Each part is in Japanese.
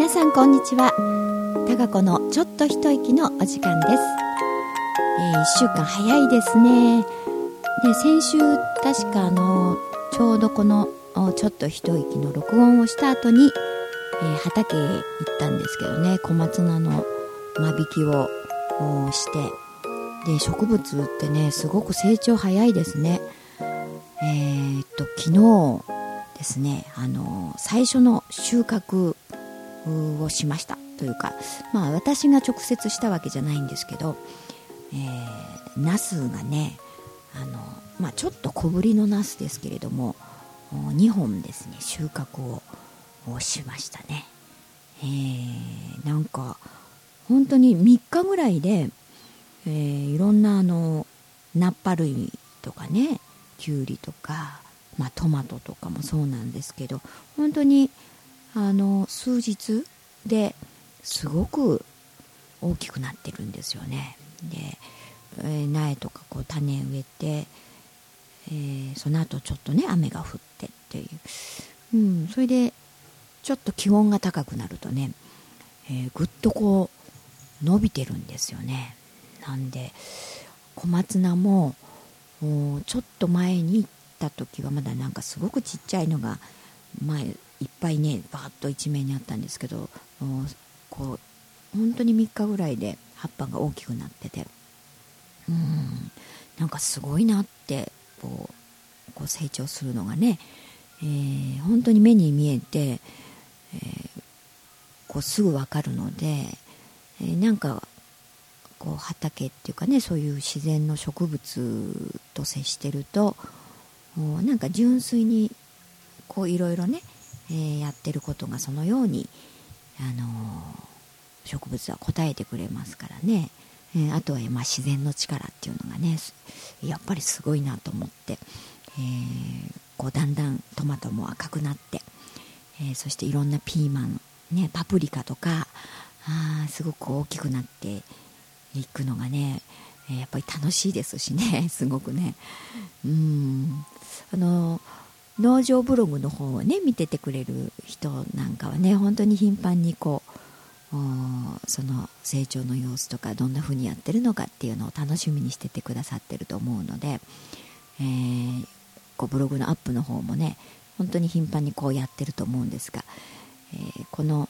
皆さんこんにちは。タカ子のちょっと一息のお時間です、えー、1週間早いですね。で先週確かあのちょうどこのちょっと一息の録音をした後に、えー、畑へ行ったんですけどね。小松菜の間引きをして。で植物ってねすごく成長早いですね。えー、っと昨日ですねあの最初の収穫をしましたというかまあ私が直接したわけじゃないんですけど、えー、ナスがねあの、まあ、ちょっと小ぶりのナスですけれども2本ですね収穫をしましたね、えー、なんか本当に3日ぐらいで、えー、いろんなあのナッパ類とかねきゅうりとか、まあ、トマトとかもそうなんですけど本当にあの数日ですごく大きくなってるんですよね。で、えー、苗とかこう種植えて、えー、その後ちょっとね雨が降ってっていう、うん、それでちょっと気温が高くなるとね、えー、ぐっとこう伸びてるんですよね。なんで小松菜もちょっと前に行った時はまだなんかすごくちっちゃいのが前いっぱいねバーッと一面にあったんですけどこう本当に3日ぐらいで葉っぱが大きくなっててうんなんかすごいなってこう成長するのがね、えー、本当に目に見えて、えー、こうすぐ分かるので、えー、なんかこう畑っていうかねそういう自然の植物と接してるとなんか純粋にこういろいろね、えー、やってることがそのように、あのー、植物は答えてくれますからね、えー、あとはまあ自然の力っていうのがねやっぱりすごいなと思って、えこうだんだんトマトも赤くなって、えそしていろんなピーマン、ね、パプリカとかあすごく大きくなって行くのがねやっぱり楽しいですしね。すごくね。うん。あの農場ブログの方をね見ててくれる人なんかはね本当に頻繁にこうその成長の様子とかどんな風にやってるのかっていうのを楽しみにしててくださってると思うので、えー、こうブログのアップの方もね本当に頻繁にこうやってると思うんですが、えー、この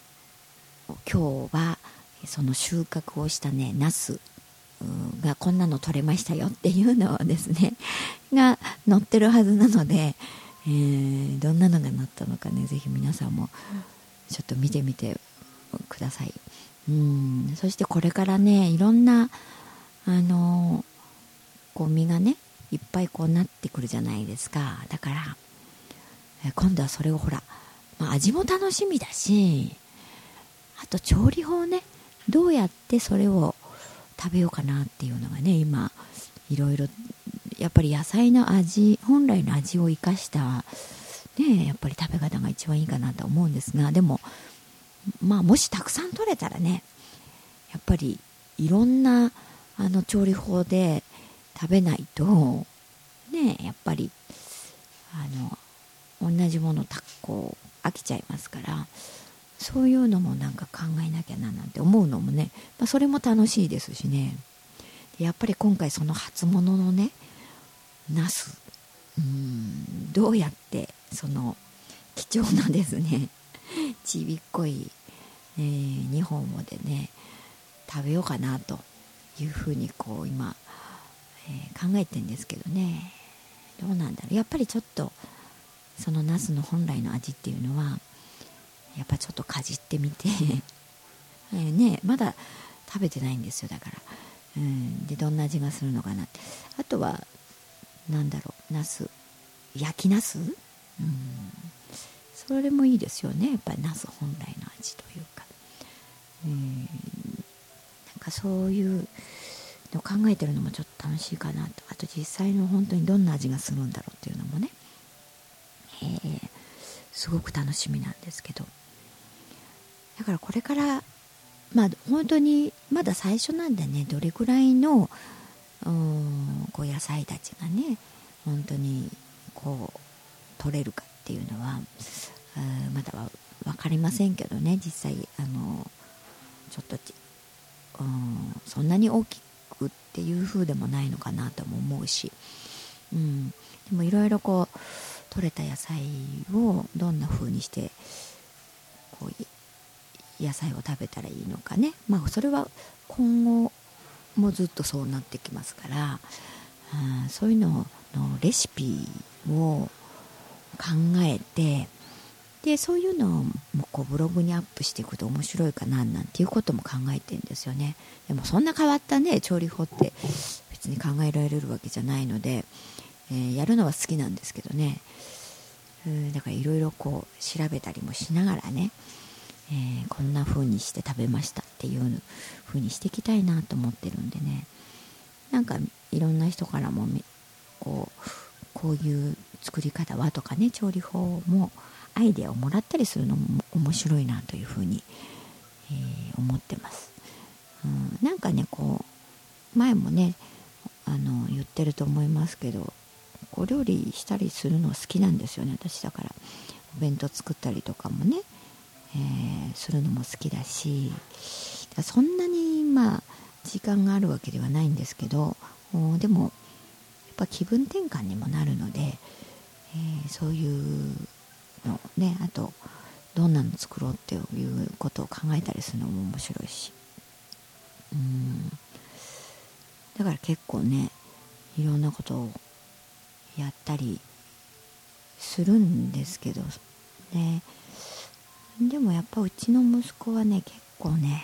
今日はその収穫をしたねナスがこんなの取れましたよっていうのをですねが載ってるはずなので、えー、どんなのが載ったのかねぜひ皆さんもちょっと見てみてください。うん。そしてこれからねいろんなあのこう実がねいっぱいこうなってくるじゃないですか。だから、え今度はそれをほら、まあ、味も楽しみだしあと調理法ねどうやってそれを食べようかなっていうのがね今いろいろやっぱり野菜の味本来の味を生かしたねやっぱり食べ方が一番いいかなと思うんですがでもまあもしたくさん取れたらねやっぱりいろんなあの調理法で食べないとねやっぱりあの同じものたこう飽きちゃいますからそういうのもなんか考えなきゃななんて思うのもね、まあ、それも楽しいですしね。やっぱり今回その初物のねナスうんどうやってその貴重なですね ちびっこい、えー、2本をでね食べようかなというふうにこう今、えー、考えてんですけどね。どうなんだろう。やっぱりちょっとそのナスの本来の味っていうのはやっぱちょっとかじってみて えねまだ食べてないんですよだから、うん、でどんな味がするのかなって。あとは何だろうナス焼きナス、うん、それもいいですよねやっぱりナス本来の味というか、うん、なんかそういうの考えてるのもちょっと楽しいかなと。あと実際の本当にどんな味がするんだろうっていうのもね、えー、すごく楽しみなんですけど。だからこれからまあ本当にまだ最初なんでねどれぐらいのこう野菜たちがね本当にこう取れるかっていうのはまだは分かりませんけどね実際あのちょっとうんそんなに大きくっていう風でもないのかなとも思うし、うん、でもいろいろこう取れた野菜をどんな風にしてこう野菜を食べたらいいのかね。まあそれは今後もずっとそうなってきますから、うん、そういうののレシピを考えてでそういうのをこうブログにアップしていくと面白いかななんていうことも考えてんですよね。でもそんな変わったね調理法って別に考えられるわけじゃないので、えー、やるのは好きなんですけどね。うんだからいろいろこう調べたりもしながらね、えー、こんな風にして食べましたっていう風にしていきたいなと思ってるんでね。なんかいろんな人からもこうこういう作り方はとかね調理法もアイデアをもらったりするのも面白いなというふうに、えー、思ってます、うん、なんかねこう前もねあの言ってると思いますけどこう料理したりするの好きなんですよね私だから。お弁当作ったりとかもね、えー、するのも好きだしそんなにまあ時間があるわけではないんですけどでもやっぱ気分転換にもなるので、えー、そういうのねあとどんなの作ろうっていうことを考えたりするのも面白いし。うん。だから結構ねいろんなことをやったりするんですけどね。でもやっぱうちの息子はね結構ね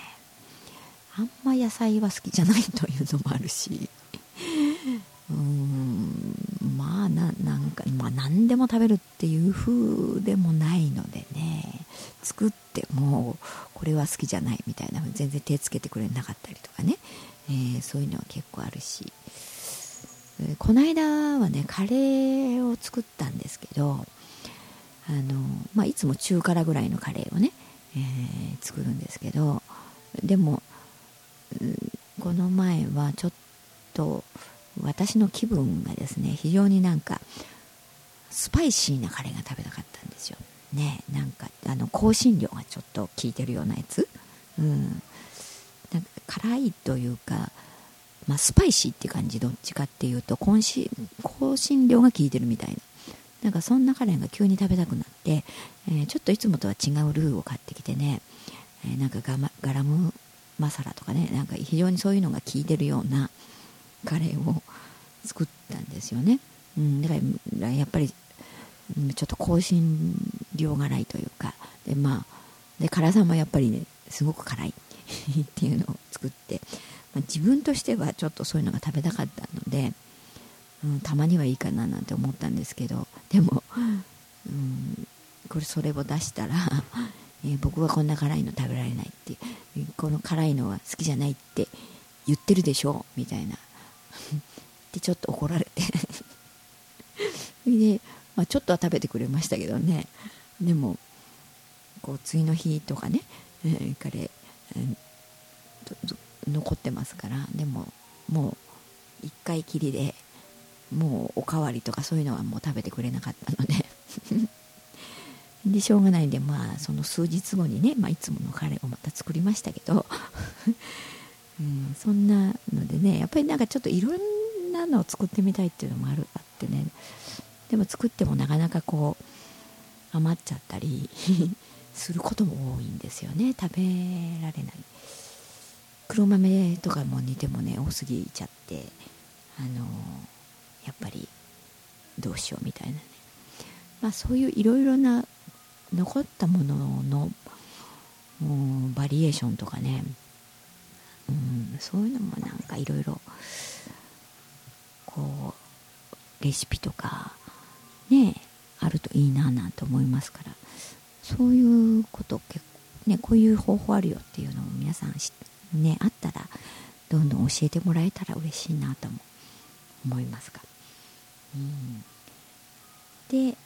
あんま野菜は好きじゃないというのもあるし うーんまあななんか、まあ、何でも食べるっていう風でもないのでね作ってもこれは好きじゃないみたいな全然手つけてくれなかったりとかね、えー、そういうのは結構あるし、えー、この間はねカレーを作ったんですけどあの、まあ、いつも中辛ぐらいのカレーをね、えー、作るんですけどでも、この前はちょっと私の気分がですね非常になんかスパイシーなカレーが食べたかったんですよ。ねなんかあの香辛料がちょっと効いてるようなやつ。うん。なんか辛いというかまあ、スパイシーって感じどっちかっていうと香辛香辛料が効いてるみたいな。なんかそんなカレーが急に食べたくなって、えー、ちょっといつもとは違うルーを買ってきてね、えー、なんかガガラムマサラとかねなんか非常にそういうのが効いてるようなカレーを作ったんですよね、うん、だからやっぱりちょっと香辛料辛いというかでまあで辛さもやっぱりねすごく辛い っていうのを作って、まあ、自分としてはちょっとそういうのが食べたかったので、うん、たまにはいいかななんて思ったんですけどでも、うん、これそれを出したらえー、僕はこんな辛いの食べられないってこの辛いのは好きじゃないって言ってるでしょ？みたいな。でちょっと怒られて。で、まあ、ちょっとは食べてくれましたけどね。でもこう次の日とかね、えー、彼、えー、残ってますからでももう1回きりでもうおかわりとかそういうのはもう食べてくれなかったので。でしょうがないんでまあその数日後にね、まあ、いつものカレーをまた作りましたけど。うん、そんなのでねやっぱりなんかちょっといろんなのを作ってみたいっていうのもあるあってね。でも作ってもなかなかこう余っちゃったり することも多いんですよね。食べられない。黒豆とかも煮てもね多すぎちゃって。あのやっぱりどうしようみたいなね。まあそういういろいろな残ったもののバリエーションとかね。うん、そういうのもなんかいろいろこうレシピとかねあるといいななんて思いますから。そういうこと結構ねこういう方法あるよっていうのを皆さんねあったらどんどん教えてもらえたら嬉しいなとも思いますが、で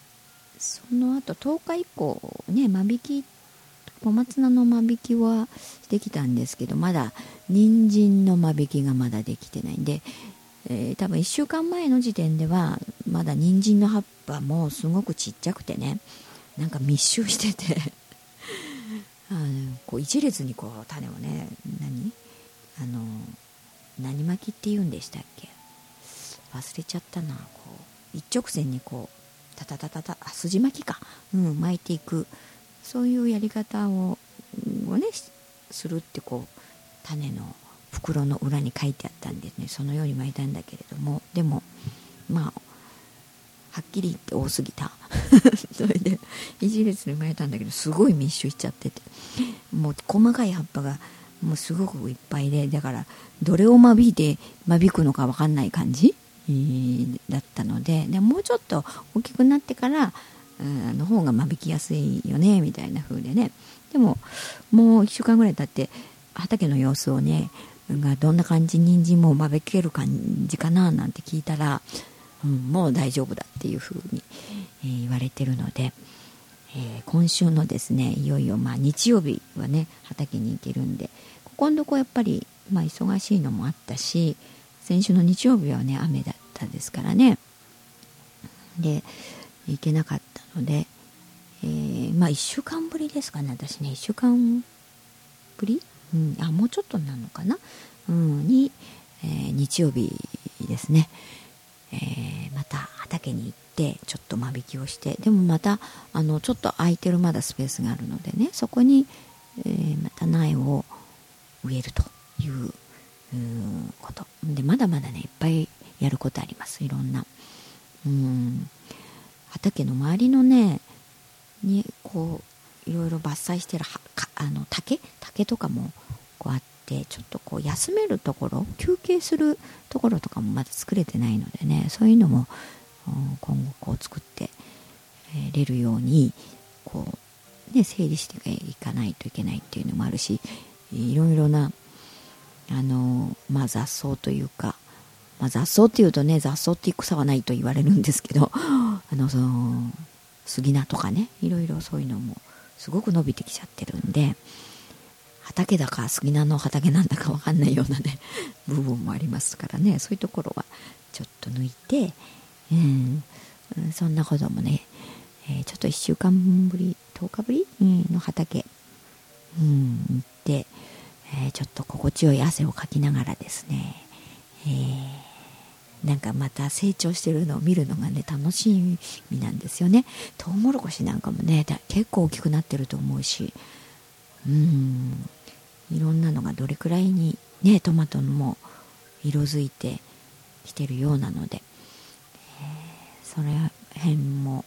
その後10日以降ね間引き小松菜の間引きはできたんですけどまだ人参の間引きがまだできてないんで、えー、多分1週間前の時点ではまだ人参の葉っぱもすごくちっちゃくてねなんか密集してて あのこう一列にこう種をね何？あの何巻きって言うんでしたっけ？忘れちゃったなこう。一直線にこうタタタタタあ筋巻きか、うん、巻いていく。そういうやり方ををねするってこう種の袋の裏に書いてあったんですね。そのように巻いたんだけれども。でもまあはっきり言って多すぎた。それで一列に巻いたんだけどすごい密集しちゃってて。もう細かい葉っぱがもうすごくいっぱいでだからどれを間引いて間引くのか分かんない感じ、だったのででもうちょっと大きくなってからの方が間引きやすいよねみたいな風でね。でももう1週間ぐらい経って畑の様子をねがどんな感じ人参も間引ける感じかななんて聞いたら、うん、もう大丈夫だっていう風に、えー、言われてるので、えー、今週のですねいよいよまあ日曜日はね畑に行けるんでここのとこやっぱり、まあ、忙しいのもあったし先週の日曜日はね雨だっったですからね。で行けなかったので、えー、まあ1週間ぶりですかね私ね。1週間ぶり、うん、あもうちょっとなのかな、うん、に、えー、日曜日ですね、えー、また畑に行ってちょっと間引きをしてでもまたあのちょっと空いてるまだスペースがあるのでねそこに、えー、また苗を植えるということ。でまだまだねいっぱいやることあります。いろんな。うん。畑の周りのねにこういろいろ伐採してるあの竹？竹とかもこうあってちょっとこう休めるところ休憩するところとかもまだ作れてないのでねそういうのも今後こう作ってれるようにこう、ね、整理していかないといけないっていうのもあるしいろいろなあの、まあ、雑草というか、まあ、雑草っていうとね雑草っていう草はないと言われるんですけど あのその杉菜とかねいろいろそういうのもすごく伸びてきちゃってるんで畑だか杉菜の畑なんだか分かんないようなね 部分もありますからねそういうところはちょっと抜いて、うん、そんなこともね、えー、ちょっと1週間ぶり10日ぶり、の畑、うん、行って、えー、ちょっと心地よい汗をかきながらですね、えーなんかまた成長してるのを見るのがね楽しみなんですよね。トウモロコシなんかもね結構大きくなってると思うし。うん。いろんなのがどれくらいにねトマトも色づいてきてるようなので、えー、それ辺も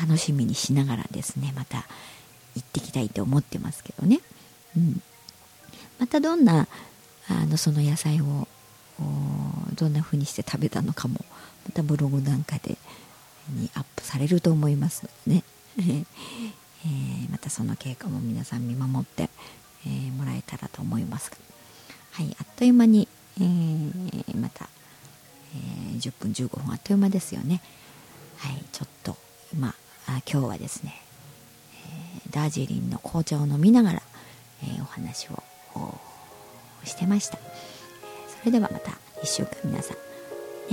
楽しみにしながらですねまた行ってきたいと思ってますけどね、うん、またどんなあのその野菜をどんな風にして食べたのかもまたブログなんかでにアップされると思いますのでね、えー、またその経過も皆さん見守って、えー、もらえたらと思います。はいあっという間に、えー、また、え10分15分あっという間ですよね。はいちょっと今あ今日はですね、えダージリンの紅茶を飲みながら、えお話をしてました。それではまた。1週間皆さん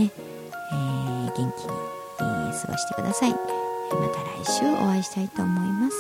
ね、えー、元気に、えー、過ごしてください。また来週お会いしたいと思います。